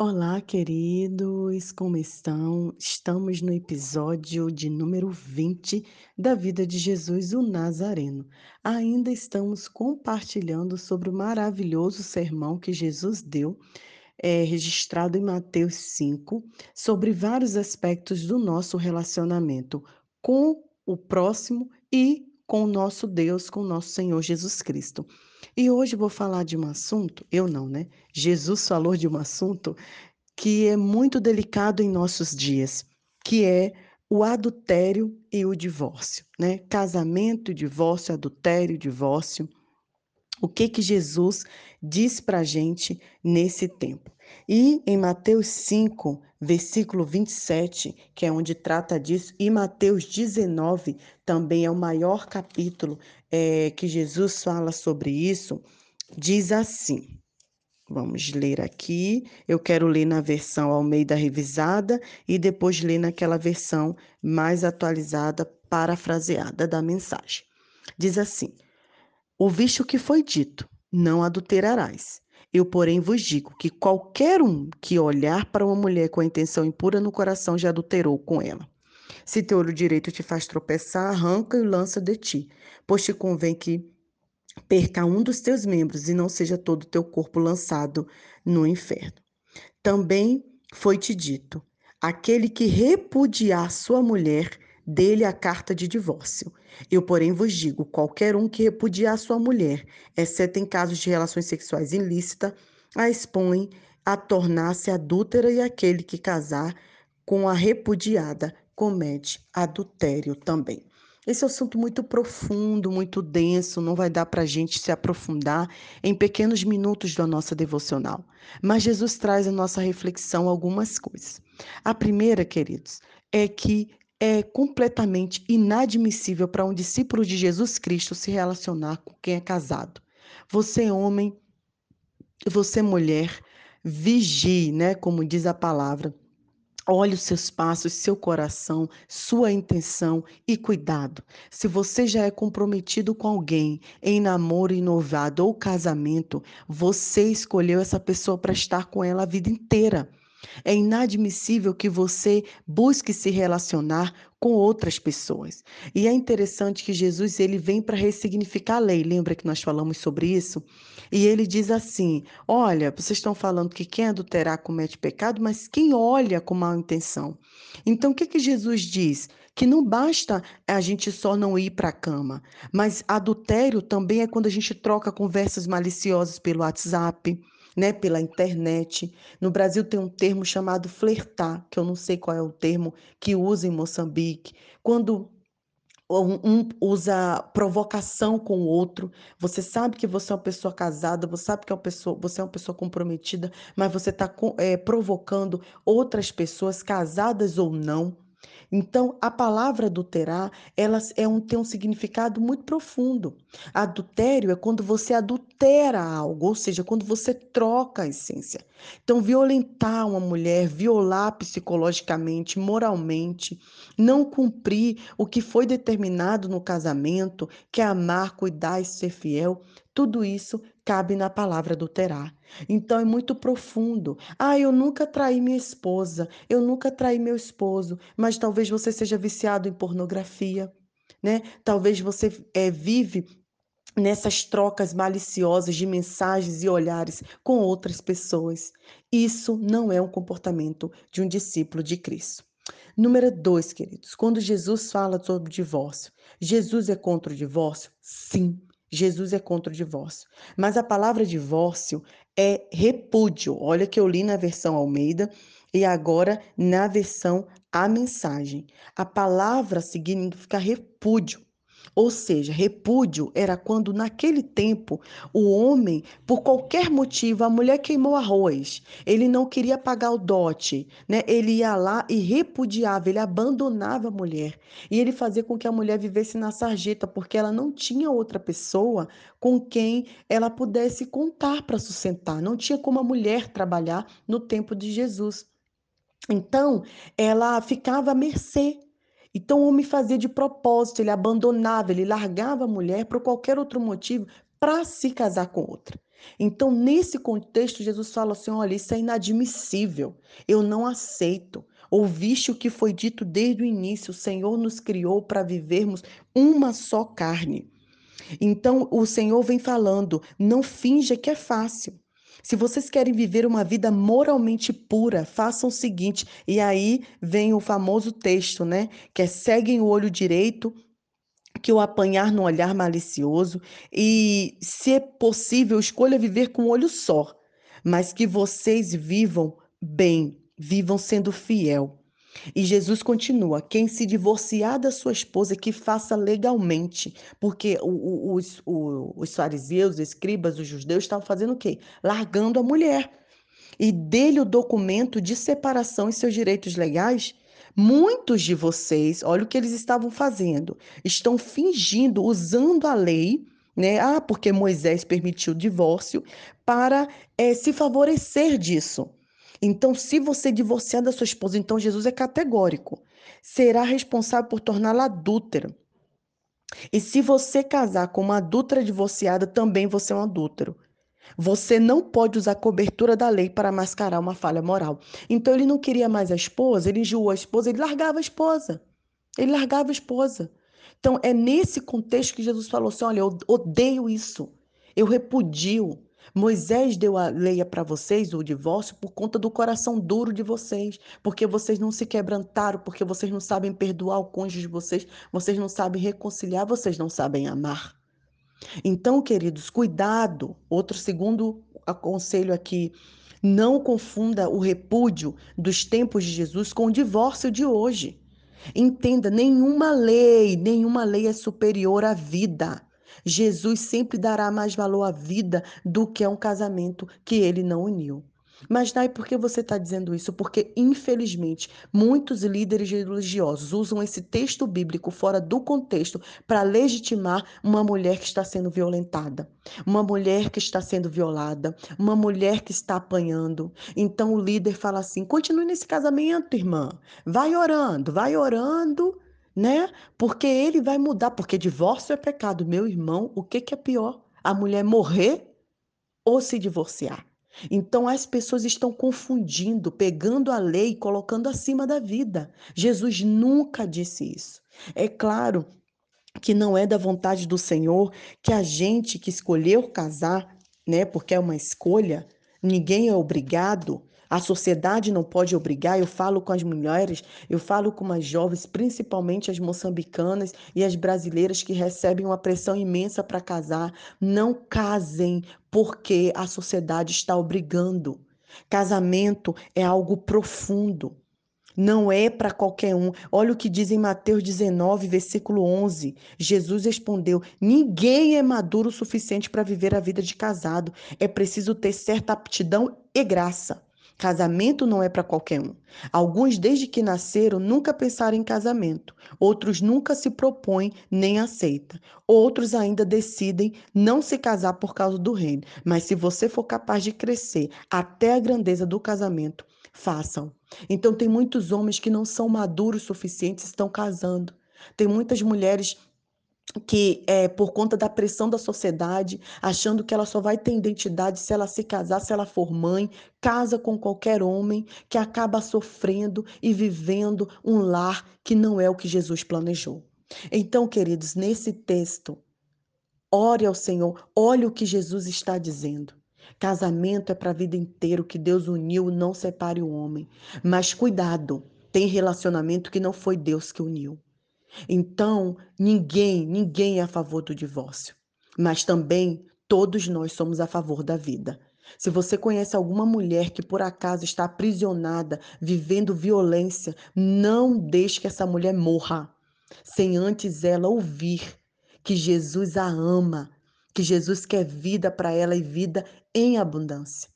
Olá, queridos, como estão? Estamos no episódio de número 20 da vida de Jesus, o Nazareno. Ainda estamos compartilhando sobre o maravilhoso sermão que Jesus deu, é, registrado em Mateus 5, sobre vários aspectos do nosso relacionamento com o próximo e com o nosso Deus, com o nosso Senhor Jesus Cristo. E hoje vou falar de um assunto, eu não, né? Jesus falou de um assunto que é muito delicado em nossos dias, que é o adultério e o divórcio, né? Casamento, divórcio, adultério, divórcio. O que que Jesus diz para gente nesse tempo? E em Mateus 5, versículo 27, que é onde trata disso, e Mateus 19 também é o maior capítulo é, que Jesus fala sobre isso, diz assim. Vamos ler aqui. Eu quero ler na versão Almeida revisada e depois ler naquela versão mais atualizada, parafraseada da mensagem. Diz assim: Ouviste o que foi dito: não adulterarás. Eu, porém, vos digo que qualquer um que olhar para uma mulher com a intenção impura no coração já adulterou com ela. Se teu olho direito te faz tropeçar, arranca e lança de ti, pois te convém que perca um dos teus membros e não seja todo o teu corpo lançado no inferno. Também foi-te dito: aquele que repudiar sua mulher, dele a carta de divórcio. Eu, porém, vos digo: qualquer um que repudiar sua mulher, exceto em casos de relações sexuais ilícitas, a expõe a tornar-se adúltera, e aquele que casar com a repudiada comete adultério também. Esse é um assunto muito profundo, muito denso, não vai dar para a gente se aprofundar em pequenos minutos da nossa devocional. Mas Jesus traz à nossa reflexão algumas coisas. A primeira, queridos, é que é completamente inadmissível para um discípulo de Jesus Cristo se relacionar com quem é casado. Você, homem, você, mulher, vigie, né? Como diz a palavra. Olhe os seus passos, seu coração, sua intenção e cuidado. Se você já é comprometido com alguém em namoro, inovado ou casamento, você escolheu essa pessoa para estar com ela a vida inteira. É inadmissível que você busque se relacionar com outras pessoas. E é interessante que Jesus ele vem para ressignificar a lei. Lembra que nós falamos sobre isso? E ele diz assim: Olha, vocês estão falando que quem adulterar comete pecado, mas quem olha com má intenção. Então, o que, que Jesus diz? Que não basta a gente só não ir para a cama, mas adultério também é quando a gente troca conversas maliciosas pelo WhatsApp né, pela internet. No Brasil tem um termo chamado flertar, que eu não sei qual é o termo que usa em Moçambique. Quando um usa provocação com o outro. Você sabe que você é uma pessoa casada, você sabe que é uma pessoa, você é uma pessoa comprometida, mas você está é, provocando outras pessoas, casadas ou não, então, a palavra adulterar, ela é um, tem um significado muito profundo. Adultério é quando você adultera algo, ou seja, quando você troca a essência. Então, violentar uma mulher, violar psicologicamente, moralmente, não cumprir o que foi determinado no casamento, que é amar, cuidar e ser fiel, tudo isso cabe na palavra adulterar. Então é muito profundo. Ah, eu nunca traí minha esposa, eu nunca traí meu esposo, mas talvez você seja viciado em pornografia, né? Talvez você é, vive nessas trocas maliciosas de mensagens e olhares com outras pessoas. Isso não é um comportamento de um discípulo de Cristo. Número dois, queridos, quando Jesus fala sobre divórcio, Jesus é contra o divórcio? Sim. Jesus é contra o divórcio. Mas a palavra divórcio é repúdio. Olha que eu li na versão Almeida e agora na versão A Mensagem. A palavra significa repúdio. Ou seja, repúdio era quando, naquele tempo, o homem, por qualquer motivo, a mulher queimou arroz, ele não queria pagar o dote, né? Ele ia lá e repudiava, ele abandonava a mulher. E ele fazia com que a mulher vivesse na sarjeta, porque ela não tinha outra pessoa com quem ela pudesse contar para sustentar. Não tinha como a mulher trabalhar no tempo de Jesus. Então, ela ficava à mercê então o homem fazia de propósito, ele abandonava, ele largava a mulher por qualquer outro motivo para se casar com outra. Então, nesse contexto, Jesus fala assim: olha, isso é inadmissível, eu não aceito. Ouviste o que foi dito desde o início: o Senhor nos criou para vivermos uma só carne. Então, o Senhor vem falando: não finja que é fácil. Se vocês querem viver uma vida moralmente pura, façam o seguinte, e aí vem o famoso texto, né? Que é seguem o olho direito que o apanhar no olhar malicioso e, se é possível, escolha viver com olho só, mas que vocês vivam bem, vivam sendo fiel. E Jesus continua: quem se divorciar da sua esposa, que faça legalmente, porque os, os, os fariseus, os escribas, os judeus estavam fazendo o quê? Largando a mulher. E dele o documento de separação e seus direitos legais Muitos de vocês, olha o que eles estavam fazendo, estão fingindo, usando a lei, né? Ah, porque Moisés permitiu o divórcio para é, se favorecer disso. Então, se você divorciar da sua esposa, então Jesus é categórico, será responsável por torná-la adúltera. E se você casar com uma adúltera divorciada, também você é um adúltero. Você não pode usar cobertura da lei para mascarar uma falha moral. Então ele não queria mais a esposa, ele enjoou a esposa, ele largava a esposa. Ele largava a esposa. Então é nesse contexto que Jesus falou assim: olha, eu odeio isso, eu repudio. Moisés deu a lei para vocês, o divórcio, por conta do coração duro de vocês, porque vocês não se quebrantaram, porque vocês não sabem perdoar o cônjuge de vocês, vocês não sabem reconciliar, vocês não sabem amar. Então, queridos, cuidado. Outro segundo aconselho aqui, não confunda o repúdio dos tempos de Jesus com o divórcio de hoje. Entenda, nenhuma lei, nenhuma lei é superior à vida. Jesus sempre dará mais valor à vida do que a um casamento que ele não uniu. Mas, Nai, por que você está dizendo isso? Porque, infelizmente, muitos líderes religiosos usam esse texto bíblico fora do contexto para legitimar uma mulher que está sendo violentada, uma mulher que está sendo violada, uma mulher que está apanhando. Então, o líder fala assim: continue nesse casamento, irmã. Vai orando, vai orando, né? Porque ele vai mudar. Porque divórcio é pecado. Meu irmão, o que, que é pior? A mulher morrer ou se divorciar? Então as pessoas estão confundindo, pegando a lei e colocando acima da vida. Jesus nunca disse isso. É claro que não é da vontade do Senhor que a gente que escolheu casar, né, porque é uma escolha, ninguém é obrigado a sociedade não pode obrigar. Eu falo com as mulheres, eu falo com as jovens, principalmente as moçambicanas e as brasileiras que recebem uma pressão imensa para casar. Não casem porque a sociedade está obrigando. Casamento é algo profundo. Não é para qualquer um. Olha o que diz em Mateus 19, versículo 11. Jesus respondeu: Ninguém é maduro o suficiente para viver a vida de casado. É preciso ter certa aptidão e graça. Casamento não é para qualquer um. Alguns, desde que nasceram, nunca pensaram em casamento. Outros nunca se propõem nem aceitam. Outros ainda decidem não se casar por causa do reino. Mas se você for capaz de crescer até a grandeza do casamento, façam. Então, tem muitos homens que não são maduros o suficientes, estão casando. Tem muitas mulheres que é, por conta da pressão da sociedade, achando que ela só vai ter identidade se ela se casar, se ela for mãe, casa com qualquer homem, que acaba sofrendo e vivendo um lar que não é o que Jesus planejou. Então, queridos, nesse texto, ore ao Senhor, olhe o que Jesus está dizendo. Casamento é para a vida inteira, o que Deus uniu, não separe o homem. Mas cuidado, tem relacionamento que não foi Deus que uniu. Então, ninguém, ninguém é a favor do divórcio, mas também todos nós somos a favor da vida. Se você conhece alguma mulher que por acaso está aprisionada, vivendo violência, não deixe que essa mulher morra sem antes ela ouvir que Jesus a ama, que Jesus quer vida para ela e vida em abundância.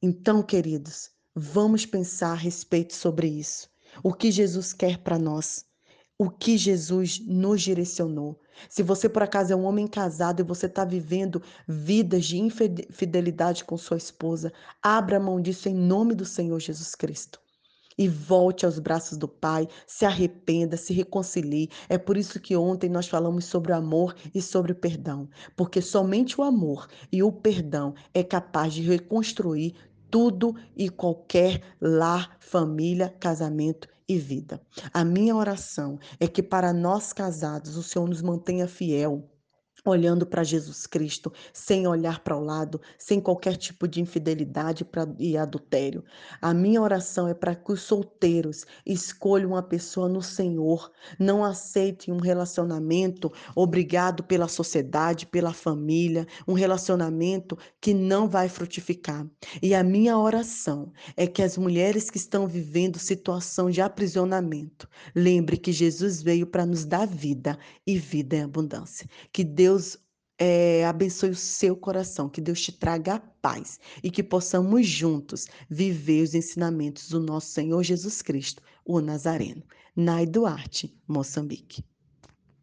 Então, queridos, vamos pensar a respeito sobre isso. O que Jesus quer para nós? O que Jesus nos direcionou. Se você por acaso é um homem casado e você está vivendo vidas de infidelidade com sua esposa, abra mão disso em nome do Senhor Jesus Cristo. e volte aos braços do Pai, se arrependa, se reconcilie. É por isso que ontem nós falamos sobre o amor e sobre o perdão, porque somente o amor e o perdão é capaz de reconstruir tudo e qualquer lar, família, casamento e vida. A minha oração é que para nós casados o Senhor nos mantenha fiel olhando para Jesus Cristo, sem olhar para o lado, sem qualquer tipo de infidelidade e adultério. A minha oração é para que os solteiros escolham uma pessoa no Senhor, não aceitem um relacionamento obrigado pela sociedade, pela família, um relacionamento que não vai frutificar. E a minha oração é que as mulheres que estão vivendo situação de aprisionamento, lembre que Jesus veio para nos dar vida e vida em abundância. Que Deus Deus é, abençoe o seu coração, que Deus te traga a paz e que possamos juntos viver os ensinamentos do nosso Senhor Jesus Cristo, o Nazareno. Nai Duarte, Moçambique.